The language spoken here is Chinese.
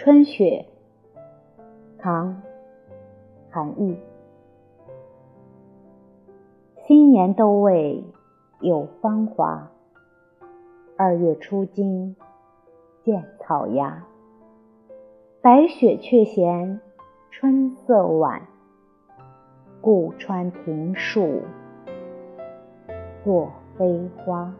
春雪唐韩愈。新年都未有芳华二月初惊见草芽。白雪却嫌春色晚故穿庭树作飞花。